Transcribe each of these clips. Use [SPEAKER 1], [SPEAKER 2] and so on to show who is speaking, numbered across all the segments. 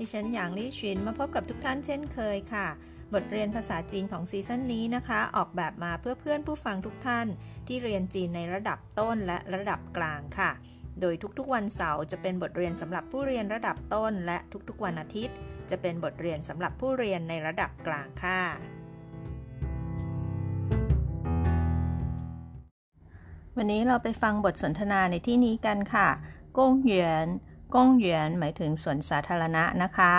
[SPEAKER 1] ดิฉันหยางลี่ชินมาพบกับทุกท่านเช่นเคยค่ะ บทเรียนภาษาจีนของซีซั่นนี้นะคะ ออกแบบมาเพื่อเพื่อนผู้ฟังทุกท่าน ที่เรียนจีนในระดับต้นและระดับกลางค่ะ โดยทุกๆวันเสาร์จะเป็นบทเรียนสำหรับผู้เรียนระดับต้น และทุกๆวันอาทิตย์ จะเป็นบทเรียนสำหรับผู้เรียนในระดับกลางค่ะวันนี้เราไปฟังบทสนทนาในที่นี้กันค่ะ กงเหวียน กงเหวียนหมายถึงสวนสาธารณะนะคะ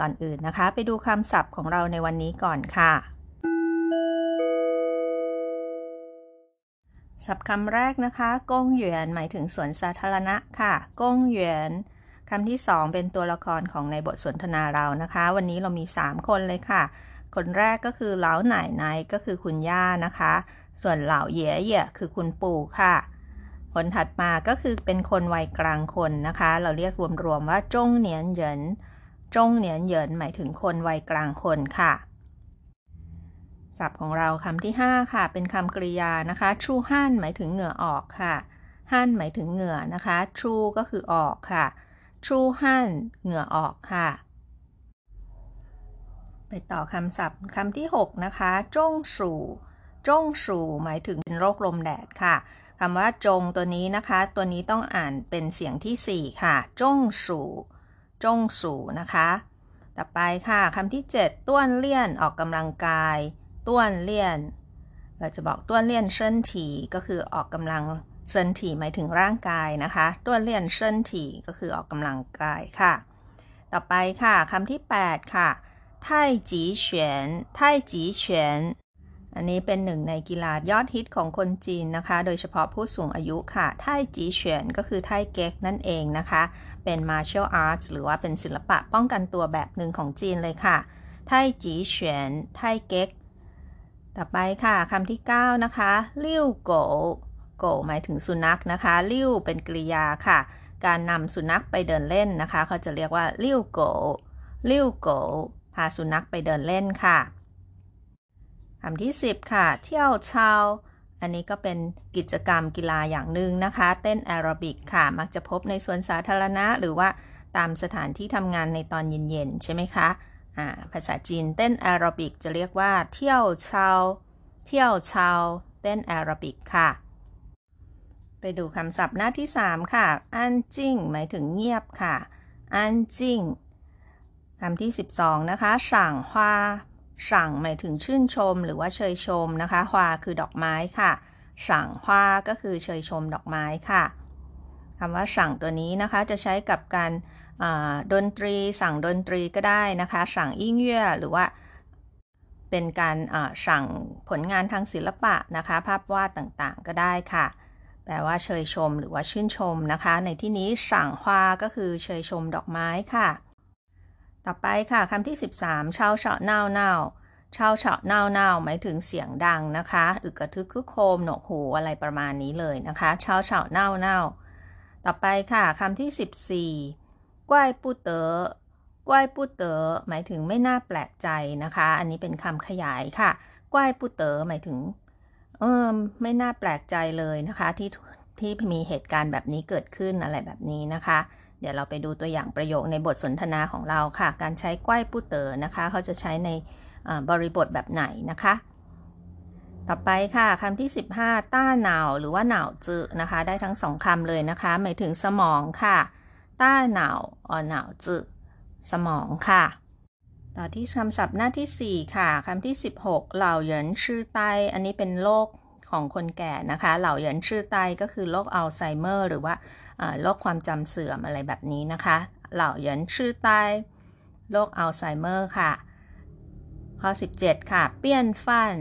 [SPEAKER 1] ก่อนอื่นนะคะ ไปดูคำศัพท์ของเราในวันนี้ก่อนค่ะ ศัพท์คำแรกนะคะกงเหวียนหมายถึงสวนสาธารณะค่ะกงเหวียนคำที่สองเป็นตัวละครของในบทสนทนาเรานะคะ วันนี้เรามี 3 คนเลยค่ะ คนแรกก็คือเหลาหน่ายนก็คือคุณย่านะคะ ส่วนเหล่าเย่เย่คือคุณปู่ค่ะ คนถัดมาก็คือเป็นคนวัยกลางคนนะคะ เราเรียกรวมๆว่าจงเหนียนเหยินจงเหนียนเหยินหมายถึงคนวัยกลางคนค่ะศัพท์ของเราคำที่ 5 ค่ะ เป็นคำกริยานะคะชูฮั่นหมายถึงเหงื่อออกค่ะฮั่นหมายถึงเหงื่อนะคะ ชูก็คือออกค่ะ ชูฮั่นเหงื่อออกค่ะ ไปต่อคำศัพท์คำที่ 6 นะคะ จงสู่จงสู่หมายถึงเป็นโรคลมแดดค่ะ คำว่าจงตัวนี้นะคะ ตัวนี้ต้องอ่านเป็นเสียงที่ 4 ค่ะ จงสู่จงสู่นะคะ ต่อไปค่ะคำที่ 7 ต้วนเลี่ยนออกกำลังกาย ต้วนเลี่ยน เราจะบอกต้วนเลี่ยนเชินถีก็คือออกกำลังเซินถีหมายถึงร่างกายนะคะ ต้วนเลี่ยนเชินถีก็คือออกกำลังกายค่ะ ต่อไปค่ะคำที่ 8 ค่ะไทจีเฉียนไทจีเฉียน อันนี้เป็นหนึ่งในกีฬายอดฮิตของคนจีนนะคะ โดยเฉพาะผู้สูงอายุค่ะ ไทจีเฉียนก็คือไทเก๊กนั่นเองนะคะ เป็น martial arts หรือว่าเป็นศิลปะป้องกันตัวแบบหนึ่งของจีนเลยค่ะ ไทจีเฉียน ไทเก๊ก ต่อไปค่ะคำที่ 9 นะคะลิ้วโกโกหมายถึงสุนัขนะคะลิ้วเป็นกริยาค่ะ การนำสุนัขไปเดินเล่นนะคะ เขาจะเรียกว่า遛狗 遛狗 พาสุนัขไปเดินเล่นค่ะ คำที่ 10 ค่ะ 跳操 อันนี้ก็เป็นกิจกรรมกีฬาอย่างหนึ่งนะคะ เต้นแอโรบิกค่ะ มักจะพบในสวนสาธารณะ หรือว่าตามสถานที่ทำงานในตอนเย็นๆ ใช่ไหมคะภาษาจีนเต้นแอโรบิกจะเรียกว่า 跳操 跳操 เต้นแอโรบิกค่ะ ไปดูคำศัพท์หน้าที่ 3 ค่ะ อันจิ้งหมายถึงเงียบค่ะ อันจิ้งคำที่ 12 นะคะสั่งฮวา สั่งหมายถึงชื่นชมหรือว่าเชยชมนะคะฮวาคือดอกไม้ค่ะ สั่งฮวาก็คือเชยชมดอกไม้ค่ะคำว่าสั่งตัวนี้นะคะจะใช้กับการดนตรี สั่งดนตรีก็ได้นะคะ สั่งอิ่งเย่หรือว่าเป็นการสั่งผลงานทางศิลปะนะคะ ภาพวาดต่างๆก็ได้ค่ะ แปลว่าเชยชมหรือว่าชื่นชมนะคะ ในที่นี้สั่งฮวาก็คือเชยชมดอกไม้ค่ะ ต่อไปค่ะคำที่ 13ช่าเฉาเน่าเน่าเช่าเฉาเน่าเน่าหมายถึงเสียงดังนะคะอึกกระทึกคึกโคมหนวกหูอะไรประมาณนี้เลยนะคะเช่าเฉาเน่าเน่าต่อไปค่ะคำที่ 14กว้ายปูเต๋อกว้ายปูเต๋อหมายถึงไม่น่าแปลกใจนะคะ อันนี้เป็นคำขยายค่ะกว้ายปูเต๋อหมายถึงเออไม่น่าแปลกใจเลยนะคะที่ที่มีเหตุการณ์แบบนี้เกิดขึ้นอะไรแบบนี้นะคะ เดี๋ยวเราไปดูตัวอย่างประโยคในบทสนทนาของเราค่ะ การใช้กว้ายปู้เต๋อนะคะ เขาจะใช้ในบริบทแบบไหนนะคะ ต่อไปค่ะคำที่ 15 ต้าหนาวหรือว่าหนาวจือนะคะ ได้ทั้งสองคำเลยนะคะ หมายถึงสมองค่ะ ต้าหนาวออหนาวจือสมองค่ะ ต่อที่คำศัพท์หน้าที่ 4 ค่ะคำที่ 16 เหล่าเหยินชื่อไต อันนี้เป็นโรคของคนแก่นะคะ เหล่าเหยินชื่อไตก็คือโรคอัลไซเมอร์ หรือว่า โรคความจำเสื่อมอะไรแบบนี้นะคะเหล่าเหยินชื่อไตโรคอัลไซเมอร์ค่ะ ข้อ 17 ค่ะ เปี้ยนฟัน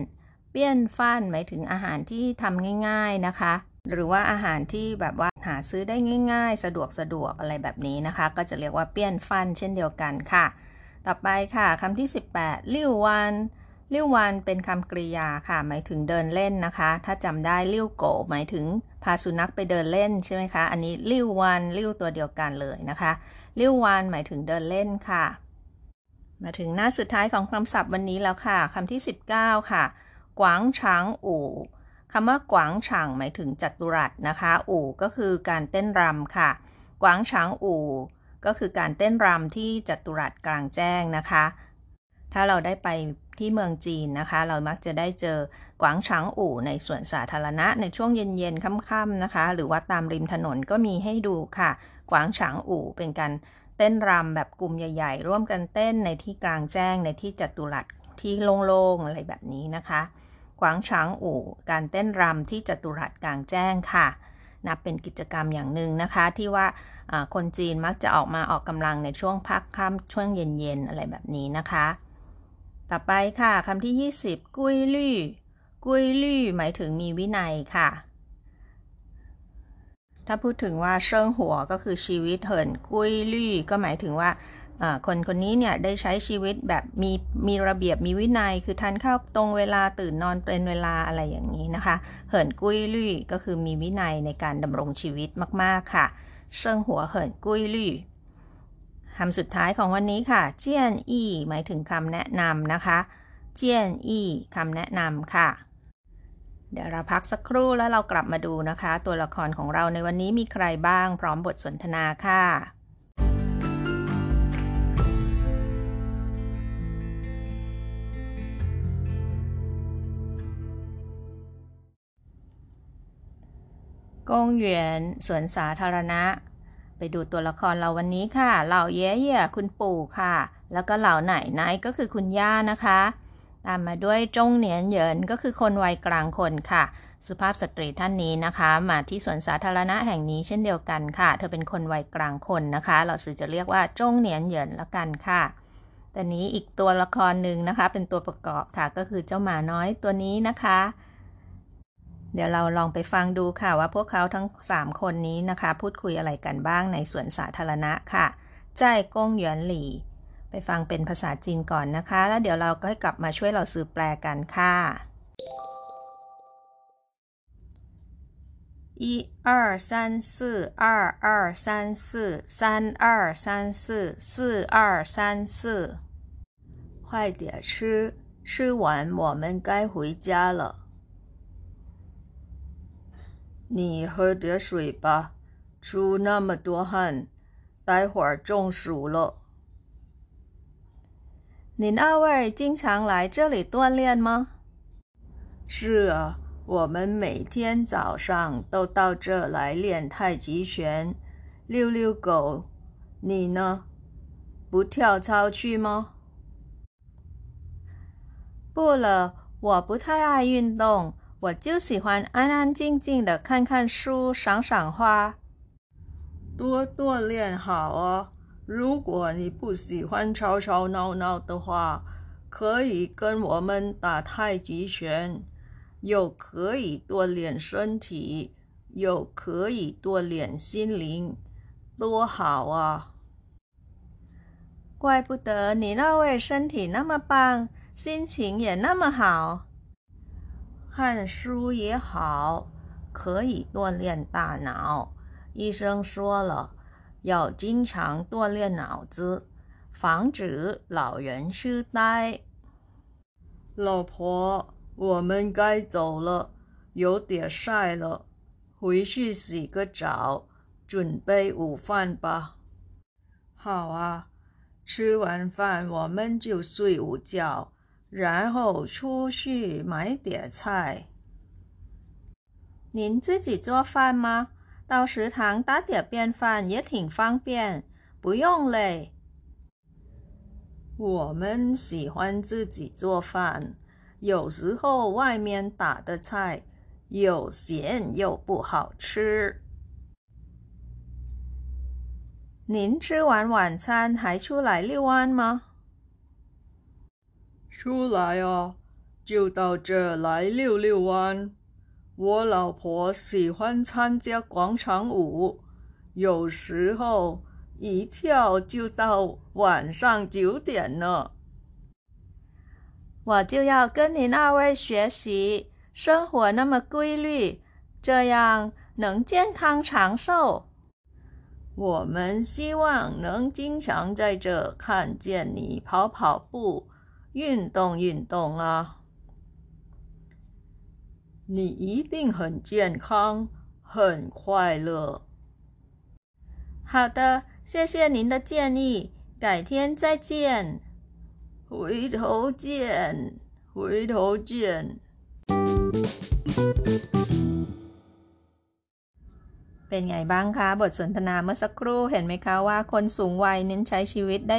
[SPEAKER 1] เปี้ยนฟันหมายถึงอาหารที่ทำง่าย ๆนะคะ หรือว่าอาหารที่แบบว่าหาซื้อได้ง่าย ๆ สะดวกสะดวกอะไรแบบนี้นะคะ ก็จะเรียกว่าเปี้ยนฟันเช่นเดียวกันค่ะ ต่อไปค่ะคำที่ 18ลิ้ววัน ลิ้ววันเป็นคำกริยาค่ะ หมายถึงเดินเล่นนะคะ ถ้าจำได้ลิ้วโกหมายถึงพาสุนัขไปเดินเล่นใช่ไหมคะ อันนี้ลิ้ววันลิ้วตัวเดียวกันเลยนะคะลิ้ววันหมายถึงเดินเล่นค่ะ มาถึงหน้าสุดท้ายของคำศัพท์วันนี้แล้วค่ะคำที่ 19 ค่ะ กวางฉางอู่คำว่ากวางฉางหมายถึงจัตุรัสนะคะ อู่ก็คือการเต้นรำค่ะ กวางฉางอู่ก็คือการเต้นรำที่จัตุรัสกลางแจ้งนะคะ ถ้าเราได้ไป ที่เมืองจีนนะคะ เรามักจะได้เจอกวางช้างอู่ในสวนสาธารณะ ในช่วงเย็นๆค่ำๆนะคะ หรือว่าตามริมถนนก็มีให้ดูค่ะ กวางช้างอู่เป็นการเต้นรำแบบกลุ่มใหญ่ ๆ ร่วมกันเต้นในที่กลางแจ้งในที่จัตุรัสที่โล่งๆอะไรแบบนี้นะคะกวางช้างอู่ การเต้นรำที่จัตุรัสกลางแจ้งค่ะนับเป็นกิจกรรมอย่างหนึ่งนะคะ ที่ว่าคนจีนมักจะออกมาออกกำลังในช่วงพักค่ำช่วงเย็นๆอะไรแบบนี้นะคะ ต่อไปค่ะคำที่ 20 กุ้ยลี่กุ้ยลี่หมายถึงมีวินัยค่ะ ถ้าพูดถึงว่าเชิงหัวก็คือชีวิตเหินกุ้ยลี่ก็หมายถึงว่าคนคนนี้เนี่ยได้ใช้ชีวิตแบบมีมีระเบียบมีวินัย คือทานข้าวตรงเวลาตื่นนอนเป็นเวลาอะไรอย่างนี้นะคะ เหินกุ้ยลี่ก็คือมีวินัยในการดำรงชีวิตมาก ๆ ค่ะ เชิงหัวเหินกุ้ยลี่ คำสุดท้ายของวันนี้ค่ะ เจียนอี้หมายถึงคำแนะนำนะคะ เจียนอี้คำแนะนำค่ะ เดี๋ยวเราพักสักครู่แล้วเรากลับมาดูนะคะ ตัวละครของเราในวันนี้มีใครบ้างพร้อมบทสนทนาค่ะกงเหวียนสวนสาธารณะ ไปดูตัวละครเราวันนี้ค่ะ เหล่าเย่เย่คุณปู่ค่ะ แล้วก็เหล่าไหนไหนก็คือคุณย่านะคะ ตามมาด้วยจงเหนียนเหยินก็คือคนวัยกลางคนค่ะ สุภาพสตรีท่านนี้นะคะ มาที่สวนสาธารณะแห่งนี้เช่นเดียวกันค่ะ เธอเป็นคนวัยกลางคนนะคะ เราสื่อจะเรียกว่าจงเหนียนเหยินละกันค่ะแต่นี้อีกตัวละครหนึ่งนะคะ เป็นตัวประกอบค่ะ ก็คือเจ้าหมาน้อยตัวนี้นะคะ เดี๋ยวเราลองไปฟังดูค่ะว่าพวกเขาทั้ง 3 คนนี้นะคะ พูดคุยอะไรกันบ้างในสวนสาธารณะค่ะใจกงหยวนหลี่ไปฟังเป็นภาษาจีนก่อนนะคะ แล้วเดี๋ยวเราก็ให้กลับมาช่วยเราซื้อแปลกันค่ะ一二三四二二三四三二三四四二三四快点吃吃完我们该回家了 你喝点水吧，出那么多汗，待会儿中暑了。您二位经常来这里锻炼吗？是啊，我们每天早上都到这来练太极拳、遛遛狗。你呢？不跳操去吗？不了，我不太爱运动。我就喜欢安安静静的看看书、赏赏花。多锻炼好啊！如果你不喜欢吵吵闹闹的话，可以跟我们打太极拳，又可以锻炼身体，又可以锻炼心灵，多好啊！怪不得你那位身体那么棒，心情也那么好。看书也好，可以锻炼大脑。医生说了，要经常锻炼脑子，防止老人痴呆。老婆，我们该走了，有点晒了，回去洗个澡，准备午饭吧。好啊，吃完饭我们就睡午觉。然后出去买点菜。您自己做饭吗？到食堂打点便饭也挺方便，不用累。我们喜欢自己做饭，有时候外面打的菜又咸又不好吃。您吃完晚餐还出来遛弯吗？出来啊，就到这来遛遛弯。我老婆喜欢参加广场舞，有时候
[SPEAKER 2] 一跳就到晚上九点呢。
[SPEAKER 1] 我就要跟您二位学习，生活那么规律，这样能健康长寿。
[SPEAKER 2] 我们希望能经常在这看见你跑跑步、运动运动啊！你一定很健康，很快乐。
[SPEAKER 1] 好的，谢谢您的建议，改天再见。
[SPEAKER 2] 回头见，回头见。
[SPEAKER 1] เป็นไงบ้างคะ บทสนทนาเมื่อสักครู่เห็นไหมคะว่าคนสูงวัยเน้นใช้ชีวิตได้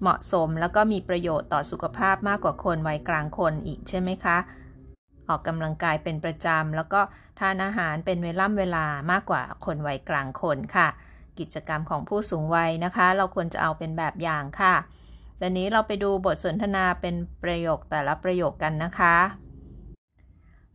[SPEAKER 1] เหมาะสมแล้วก็มีประโยชน์ต่อสุขภาพมากกว่าคนวัยกลางคนอีกใช่ไหมคะ ออกกำลังกายเป็นประจำแล้วก็ทานอาหารเป็นเวล่ำเวลามากกว่าคนวัยกลางคนค่ะ กิจกรรมของผู้สูงวัยนะคะ เราควรจะเอาเป็นแบบอย่างค่ะตอนนี้เราไปดูบทสนทนาเป็นประโยคแต่ละประโยคกันนะคะ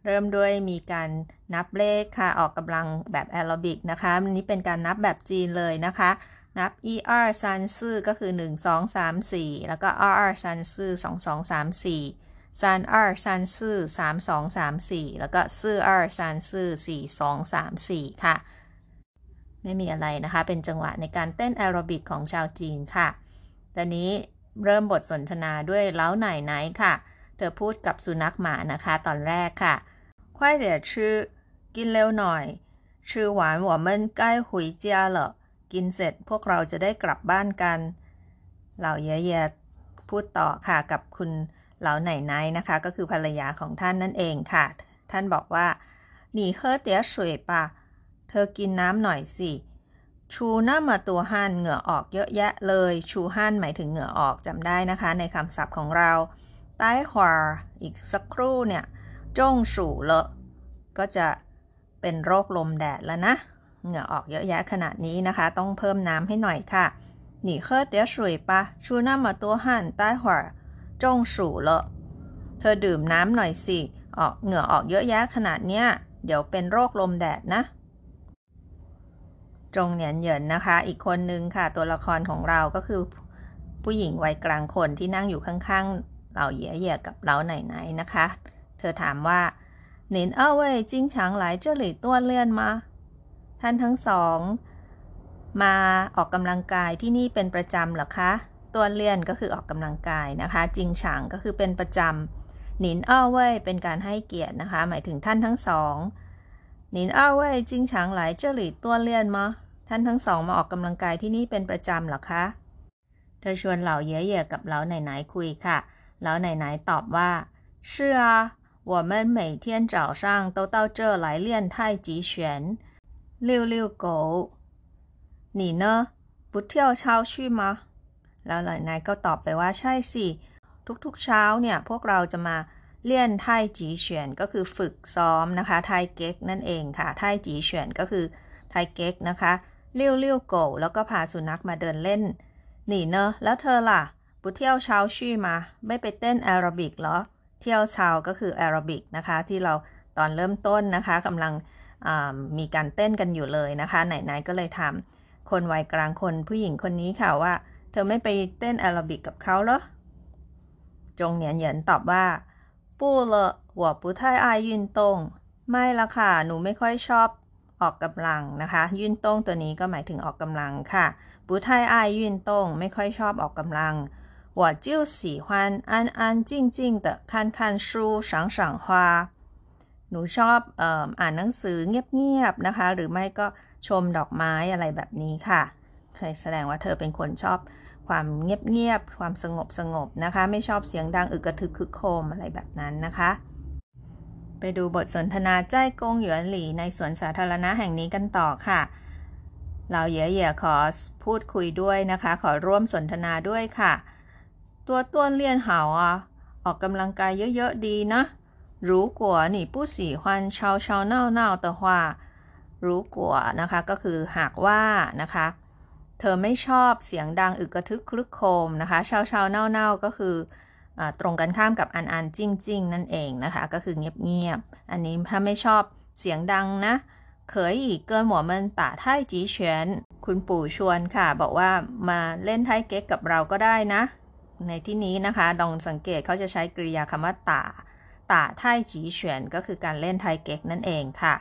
[SPEAKER 1] เริ่มด้วยมีการนับเลขค่ะออกกำลังแบบแอโรบิกนะคะอันนี้เป็นการนับแบบจีนเลยนะคะ นับ er ซันซื่อก็คือ 1 2 3 4 แล้วก็ rr ซันซื่อ2 2 3 4ซัน r ซันซื่อ3 2 3 4 แล้วก็ซื่อ r ซันซื่อ4 2 3 4 ค่ะ ไม่มีอะไรนะคะ เป็นจังหวะในการเต้นแอโรบิกของชาวจีนค่ะ ตอนนี้เริ่มบทสนทนาด้วยเล้าไหนไหนค่ะ เธอพูดกับสุนัขหมานะคะ ตอนแรกค่ะ
[SPEAKER 2] 快点吃กินเร็วหน่อย吃完我们该回家了 กินเสร็จพวกเราจะได้กลับบ้านกัน เหล่าเยียพูดต่อค่ะกับคุณเหล่าไหนไนนะคะ ก็คือภรรยาของท่านนั่นเองค่ะ ท่านบอกว่าหนีเฮอสวยปะเธอกินน้ำหน่อยสิชูหน้ามาตัวหันเหงื่อออกเยอะแยะเลย ชูหันหมายถึงเหงื่อออกจำได้นะคะ ในคำศัพท์ของเราใต้หัวอีกสักครู่เนี่ยจ้งสู่เลอะก็จะเป็นโรคลมแดดแล้วนะ เหงื่อออกเยอะแยะขนาดนี้นะคะ ต้องเพิ่มน้ำให้หน่อยค่ะ你喝点水吧出那么多汗待会儿中暑了เธอดื่มน้ำหน่อยสิออกเหงื่อออกเยอะแยะขนาดเนี้ย เดี๋ยวเป็นโรคลมแดดนะ จงเหนียนเหยินนะคะ อีกคนนึงค่ะ ตัวละครของเราก็คือ ผู้หญิงวัยกลางคนที่นั่งอยู่ข้างๆเราเหยียเหยียกับเราไหนๆนะคะเธอถามว่า您二位经常来这里锻炼吗 ท่านทั้งสอง มาออกกำลังกายที่นี่เป็นประจำหรอคะตัวเลียนก็คือออกกำลังกายนะคะ จิงฉางก็คือเป็นประจำหนินอ้าเว่ยเป็นการให้เกียรตินะคะ หมายถึงท่านทั้งสองหนินอ้าเว่ยจิงฉางหลายเจหลี่ตัวเลียนมาท่านทั้งสองมาออกกำลังกายที่นี่เป็นประจำหรอคะเธอชวนเหล่าเย่เย่กับเหล่าไหนไหนคุยค่ะเหล่าไหนไหนตอบว่า是啊我们每天早上都到这来练太极拳， 遛遛狗。你呢？不跳操去吗？แล้วหลายนายก็ตอบไปว่าใช่สิ ทุกๆเช้าเนี่ย พวกเราจะมาเลี่ยนไทจีเฉียนก็คือฝึกซ้อมนะคะ ไทเก๊กนั่นเองค่ะ ไทจีเฉียนก็คือไทเก๊กนะคะเลี้ยวเลี้ยวโกแล้วก็พาสุนัขมาเดินเล่นหนีเนอะแล้วเธอล่ะบุเที่ยวเช้าชี่มา ไม่ไปเต้นแอโรบิกเหรอเที่ยวชาวก็คือแอโรบิกนะคะ ที่เราตอนเริ่มต้นนะคะกำลัง มีการเต้นกันอยู่เลยนะคะ ไหนๆก็เลยถามคนวัยกลางคนผู้หญิงคนนี้ค่ะว่า เธอไม่ไปเต้นแอโรบิกกับเขาเหรอจงเหนียนเหยินตอบว่าปูเลหัวปูไทไอยืนตงไม่ละค่ะ หนูไม่ค่อยชอบออกกำลังนะคะยืนตงตัวนี้ก็หมายถึงออกกำลังค่ะปูไทไอยืนตงไม่ค่อยชอบออกกำลัง我就喜欢安安静静的看看书赏赏花 หนูชอบอ่านหนังสือเงียบๆนะคะ หรือไม่ก็ชมดอกไม้อะไรแบบนี้ค่ะคแสดงว่าเธอเป็นคนชอบความเงียบๆ ความสงบสงบนะคะ ไม่ชอบเสียงดังอึกกระทึกคึกโครมอะไรแบบนั้นนะคะ ไปดูบทสนทนาใจกงหยวนหลี่ในสวนสาธารณะแห่งนี้กันต่อค่ะ เราเย่ๆขอพูดคุยด้วยนะคะ ขอร่วมสนทนาด้วยค่ะ ตัวต้วนเลียนหาวอะออกกำลังกายเยอะๆดีนะ 如果你不喜欢吵吵闹闹的话รู้กัวนะคะ ก็คือหากว่านะคะ เธอไม่ชอบเสียงดังอึกกระทึกครึกโครมนะคะชาวชาวเน่าเน่าก็คืออตรงกันข้ามกับอันอันจริงจริงนั่นเองนะคะ ก็คือเงียบเงียบอันนี้ถ้าไม่ชอบเสียงดังนะเคยอีกเกินห
[SPEAKER 1] มวมันตาไทจีเฉียน
[SPEAKER 2] คุณปู่ชวนค่ะ บอกว่ามาเล่นไทเก๊กกับเราก็ได้นะ ในที่นี้นะคะลองสังเกตเขาจะใช้กริยาคำว่าตา่า ตาไทจีเฉียนก็คือการเล่นไทเก๊กนั่นเองค่ะ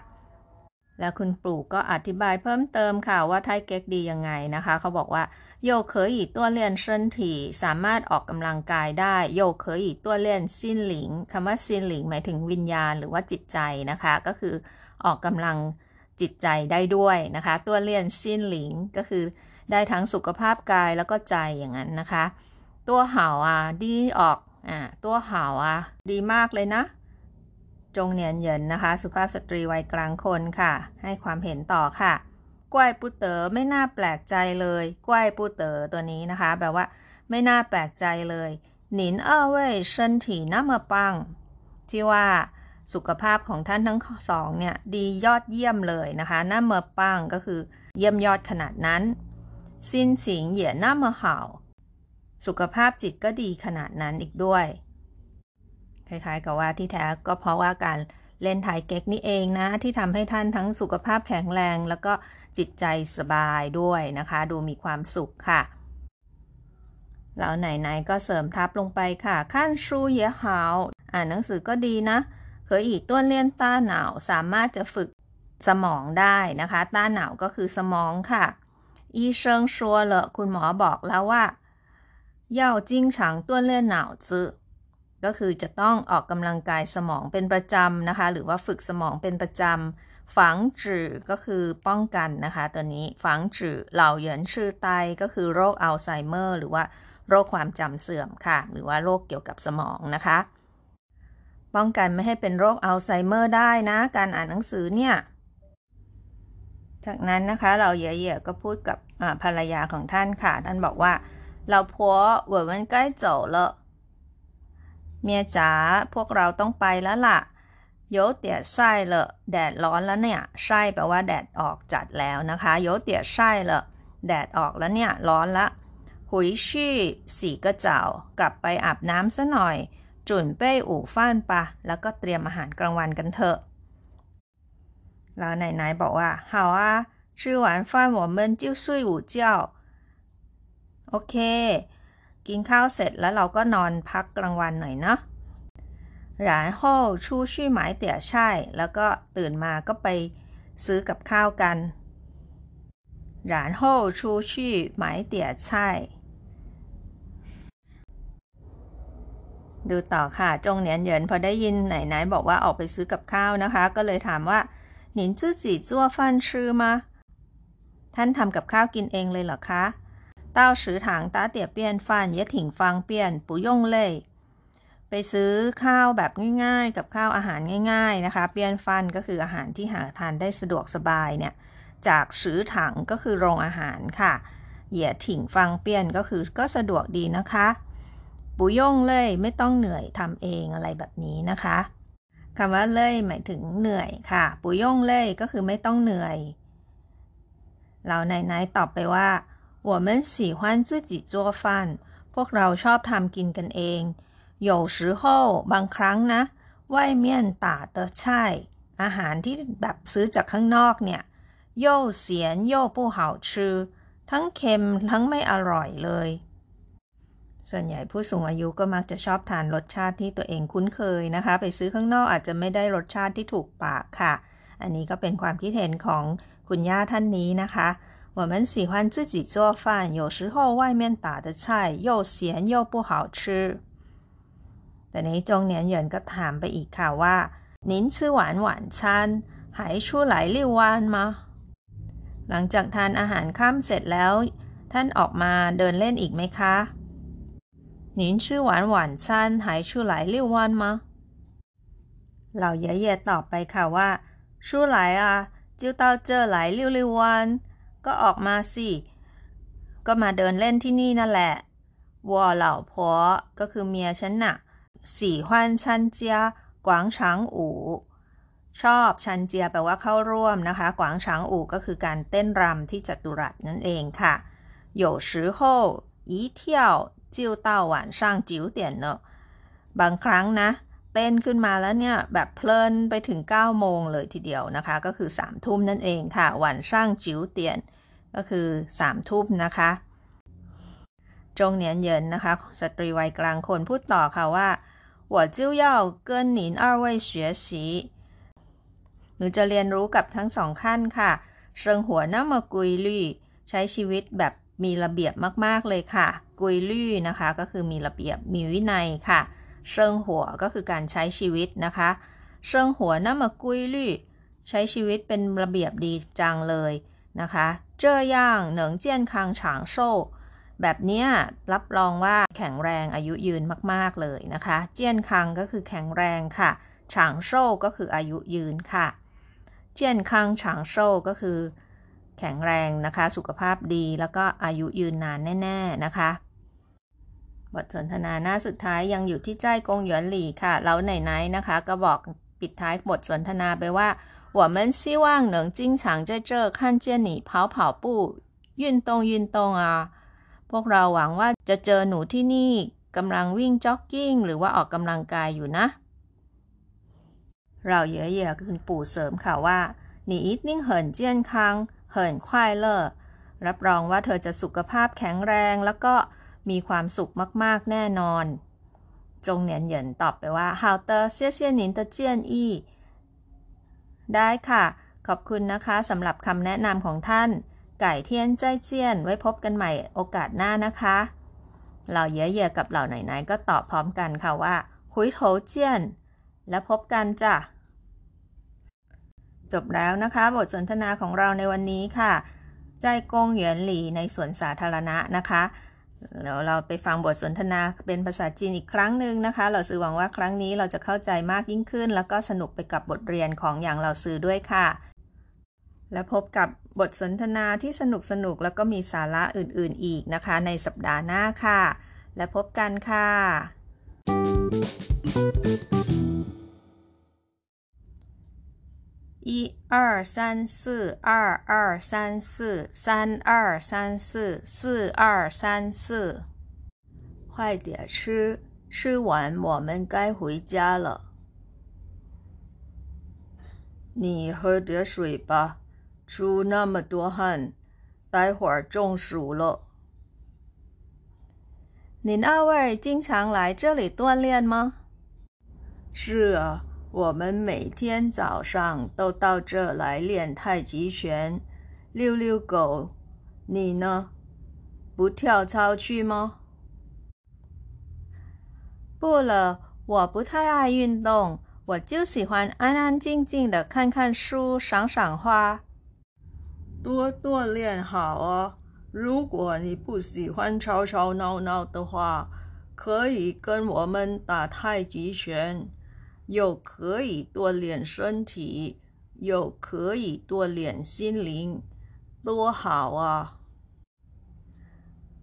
[SPEAKER 2] แล้วคุณปู่ก็อธิบายเพิ่มเติมค่ะว่าไทเก๊กดียังไงนะคะ เขาบอกว่า又可以锻炼身体 สามารถออกกำลังกายได้又可以锻炼心灵 คำว่า 心灵 หมายถึงวิญญาณหรือว่าจิตใจนะคะ ก็คือออกกำลังจิตใจได้ด้วยนะคะ ตัวเลียนซินหลิงก็คือได้ทั้งสุขภาพกายแล้วก็ใจอย่างนั้นนะคะ ตัวเห่าอะดีออก อ่าตัวเห่าอะดีมากเลยนะ จงเนียนเยินนะคะ สุภาพสตรีวัยกลางคนค่ะ ให้ความเห็นต่อค่ะกวยปูเต๋อไม่น่าแปลกใจเลยกวยปูเต๋อตัวนี้นะคะแปลว่า ไม่น่าแปลกใจเลยหนินเอเว่ยเชินถีน้ามาปัง ที่ว่าสุขภาพของท่านทั้งสองเนี่ย ดียอดเยี่ยมเลยนะคะหน้าเมอปังก็คือ เยี่ยมยอดขนาดนั้นซินสิงเหยียน้ามอเห่า สุขภาพจิตก็ดีขนาดนั้นอีกด้วย คล้ายๆกับว่าที่แท้ก็เพราะว่าการเล่นไทยเก๊กนี่เองนะ ที่ทำให้ท่านทั้งสุขภาพแข็งแรง แล้วก็จิตใจสบายด้วยนะคะ ดูมีความสุขค่ะแล้วไหนๆก็เสริมทับลงไปค่ะขั้นชูเยหาวอ่านหนังสือก็ดีนะ เคยอีกต้นเลี่ยนต้าหนาวสามารถจะฝึกสมองได้นะคะ ต้าหนาวก็คือสมองค่ะ อีเชิงชัวเลคุณหมอบอกแล้วว่า 要经常锻炼脑子ก็คือจะต้องออกกำลังกายสมองเป็นประจำนะคะ หรือว่าฝึกสมองเป็นประจำฝังจื่อก็คือป้องกันนะคะ ตัวนี้ฝังจื่อเหล่าเหยินชื่อไตก็คือโรคอัลไซเมอร์ หรือว่าโรคความจำเสื่อมค่ะ หรือว่าโรคเกี่ยวกับสมองนะคะ ป้องกันไม่ให้เป็นโรคอัลไซเมอร์ได้นะ การอ่านหนังสือเนี่ย จากนั้นนะคะเราเย่ๆก็พูดกับภรรยาของท่านค่ะ ท่านบอกว่า เราพัว我们该走了เมียจ๋าพวกเราต้องไปแล้วล่ะโยเตียไส้เลแดดร้อนแล้วเนี่ยไส้แปลว่าแดดออกจัดแล้วนะคะโยเตียไส้เลแดดออกแล้วเนี่ยร้อนละหุยชี่สีกระเจ้ากลับไปอาบน้ำซะหน่อย จุนเป้อู่ฟ้านปะแล้วก็เตรียมอาหารกลางวันกันเถอะแล้วไหนๆบอกว่า好啊吃完饭我们就睡午觉 โอเคกินข้าวเสร็จแล้วเราก็นอนพักกลางวันหน่อยเนาะ然后出去买点菜แล้วก็ตื่นมาก็ไปซื้อกับข้าวกัน然后出去买点菜ดูต่อค่ะ จงเนียนเยินพอได้ยินไหนๆบอกว่าออกไปซื้อกับข้าวนะคะ ก็เลยถามว่า您自己做饭吃吗ท่านทำกับข้าวกินเองเลยเหรอคะ เต้าซื้อถังต้าเตี๋ยเปี้
[SPEAKER 1] ยนฟันยะถิงฟังเปี้ยนปูยงเล่ย
[SPEAKER 2] ไปซื้อข้าวแบบง่ายๆ กับข้าวอาหารง่าย ๆนะคะ เปี้ยนฟันก็คืออาหารที่หาทานได้สะดวกสบายเนี่ยจากซื้อถังก็คือโรงอาหารค่ะ เหยียถิ่งฟังเปี้ยนก็คือก็สะดวกดีนะคะปุยงเลยไม่ต้องเหนื่อยทำเองอะไรแบบนี้นะคะคำว่าเลยหมายถึงเหนื่อยค่ะปุยงเลยก็คือไม่ต้องเหนื่อย เราไหนๆตอบไปว่า 我们喜欢自己做饭พวกเราชอบทำกินกันเอง有时候บางครั้งนะ外面打的菜อาหารที่แบบซื้อจากข้างนอกเนี่ย又咸又不好吃ทั้งเค็มทั้งไม่อร่อยเลย ส่วนใหญ่ผู้สูงอายุก็มักจะชอบทานรสชาติที่ตัวเองคุ้นเคยนะคะ ไปซื้อข้างนอกอาจจะไม่ได้รสชาติที่ถูกปากค่ะ อันนี้ก็เป็นความคิดเห็นของคุณย่าท่านนี้นะคะ 我们喜欢自己做饭，有时候外面打的菜又咸又不好吃。แต่นี้จงเนียนเหยินก็ถามไปอีกค่ะว่า您吃完晚餐还出来遛弯吗หลังจากทานอาหารค่ำเสร็จแล้ว ท่านออกมาเดินเล่นอีกไหมคะ您吃完晚餐还出来遛弯吗เราเย่ๆตอบไปค่ะว่า出来啊就到这来遛遛弯 ก็ออกมาสิ ก็มาเดินเล่นที่นี่นั่นแหละวัวเหล่าพัวก็คือเมียฉันน่ะสี่ฮวนชันเจียกวางช้างอู่ชอบชันเจียแปลว่าเข้าร่วมนะคะ กวางช้างอู่ก็คือการเต้นรำที่จัตุรัสนั่นเองค่ะ有时候一跳就到晚上九点了บางครั้งนะ เ ต้
[SPEAKER 1] ต้นขึ้นมาแล้วเนี่ย แบบเพลินไปถึง 9 โมงเลยทีเดียวนะคะ ก็คือ 3 ทุ่มนั่นเองค่ะวันช่างจิ๋วเตียน ก็คือ 3 ทุ่มนะคะจงเนียนเยินนะคะ สตรีวัยกลางคนพูดต่อค่ะว่า我就要跟您二位学习หนูจะเรียนรู้กับทั้งสองขั้นค่ะเชิงหัวน้ามากุยลี่ใช้ชีวิตแบบมีระเบียบมากๆเลยค่ะ กุยลี่นะคะ ก็คือมีระเบียบมีวินัยค่ะ 生活 ก็คือการใช้ชีวิตนะคะ生活那么规律 ใช้ชีวิตเป็นระเบียบดีจังเลยนะคะ这样能健康长寿 แบบนี้รับรองว่าแข็งแรงอายุยืนมากๆเลยนะคะ 健康 ก็คือแข็งแรงค่ะ 长寿 ก็คืออายุยืนค่ะ 健康长寿 ก็คือ แข็งแรงนะคะ สุขภาพดีแล้วก็อายุยืนนานแน่ ๆนะคะ บทสนทนาหน้าสุดท้ายยังอยู่ที่ใจกงหยวนหลี่ค่ะ แล้วไหนๆนะคะ ก็บอกปิดท้ายบทสนทนาไปว่า我们希望能经常在这看见你跑跑步运动运动啊พวกเราหวังว่าจะเจอหนูที่นี่กำลังวิ่งจ็อกกิ้งหรือว่าออกกำลังกายอยู่นะ เราเย่เย่คุณปู่เสริมค่ะว่า你一定很健康很快乐รับรองว่าเธอจะสุขภาพแข็งแรงแล้วก็ มีความสุขมากๆแน่นอน จงเหนียนเหยินตอบไปว่าฮาวเตอร์เซี่ยเซี่ยหนินเตเจียนอี้ได้ค่ะ ขอบคุณนะคะสำหรับคำแนะนำของท่าน ไก่เทียนใจเจียน ไว้พบกันใหม่โอกาสหน้านะคะเหล่าเย่เย่กับเหล่าไหนๆก็ตอบพร้อมกันค่ะว่าคุยโถเจียน และพบกันจ้ะจบแล้วนะคะ บทสนทนาของเราในวันนี้ค่ะ ใจกงเหยียนหลีในสวนสาธารณะนะคะ เดี๋ยวเราไปฟังบทสนทนาเป็นภาษาจีนอีกครั้งหนึ่งนะคะ เราซื้อหวังว่าครั้งนี้เราจะเข้าใจมากยิ่งขึ้น แล้วก็สนุกไปกับบทเรียนของอย่างเราซื้อด้วยค่ะ และพบกับบทสนทนาที่สนุกสนุกแล้วก็มีสาระอื่นๆอีกนะคะ ในสัปดาห์หน้าค่ะ และพบกันค่ะ 一二三四二二三四三二三四四二三四快点吃吃完我们该回家了你喝点水吧出那么多汗，待会儿中暑了。您二位经常来这里锻炼吗？是啊，我们每天早上都到这来练太极拳、遛遛狗。你呢？不跳操去吗？不了，我不太爱运动，我就喜欢安安静静的看看书、赏赏花。多锻炼好哦。如果你不喜欢吵吵闹闹的话，可以跟我们打太极拳，又可以锻炼身体，又可以锻炼心灵，多好啊！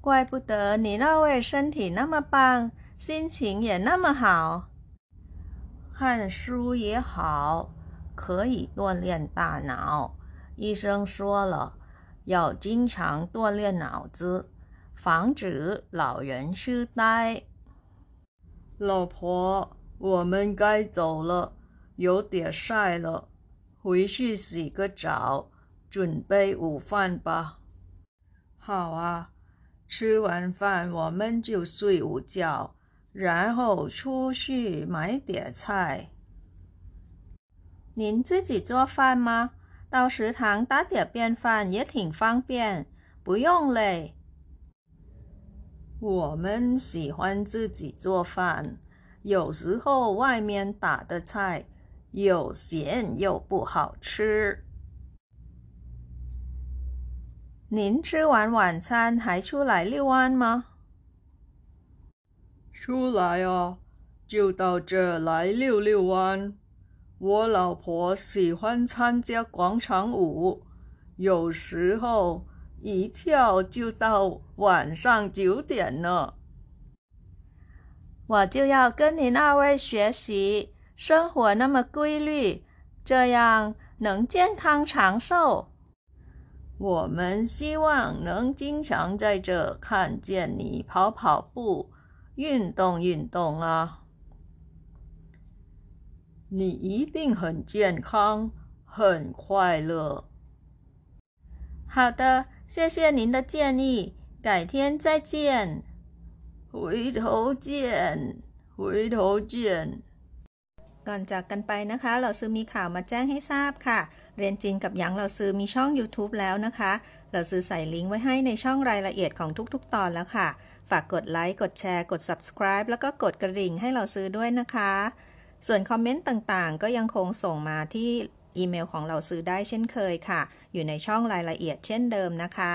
[SPEAKER 1] 怪不得你那位身体那么棒，心情也那么好。看书也好，可以锻炼大脑。医生说了，要经常锻炼脑子，防止老人痴呆。老婆，我们该走了，有点晒了，回去洗个澡，准备午饭吧。好啊，吃完饭我们就睡午觉，然后出去买点菜。您自己做饭吗？到食堂打点便饭也挺方便，不用嘞。我们喜欢自己做饭，有时候外面打的菜又咸又不好吃。您吃完晚餐还出来遛弯吗？出来哦，就到这来遛遛弯。我老婆喜欢参加广场舞，有时候一跳就到晚上九点了。我就要跟您二位学习，生活那么规律，这样能健康长寿。我们希望能经常在这看见你跑跑步，运动运动啊。你一定很健康，很快乐。
[SPEAKER 2] 好的，谢谢您的建议，改天再见。
[SPEAKER 1] 回头见，回头见。
[SPEAKER 2] ก่อนจากกันไปนะคะ เราซื้อมีข่าวมาแจ้งให้ทราบค่ะ เรียนจีนกับหยางเราซื้อมีช่อง YouTube แล้วนะคะ เราซื้อใส่ลิงก์ไว้ให้ในช่องรายละเอียดของทุกๆ ตอนแล้วค่ะ ฝากกดไลค์ กดแชร์ กด subscribe แล้วก็กดกระดิ่งให้เราซื้อด้วยนะคะ ส่วนคอมเมนต์ต่างๆ ก็ยังคงส่งมาที่อีเมลของเราซื้อได้เช่นเคยค่ะ อยู่ในช่องรายละเอียดเช่นเดิมนะคะ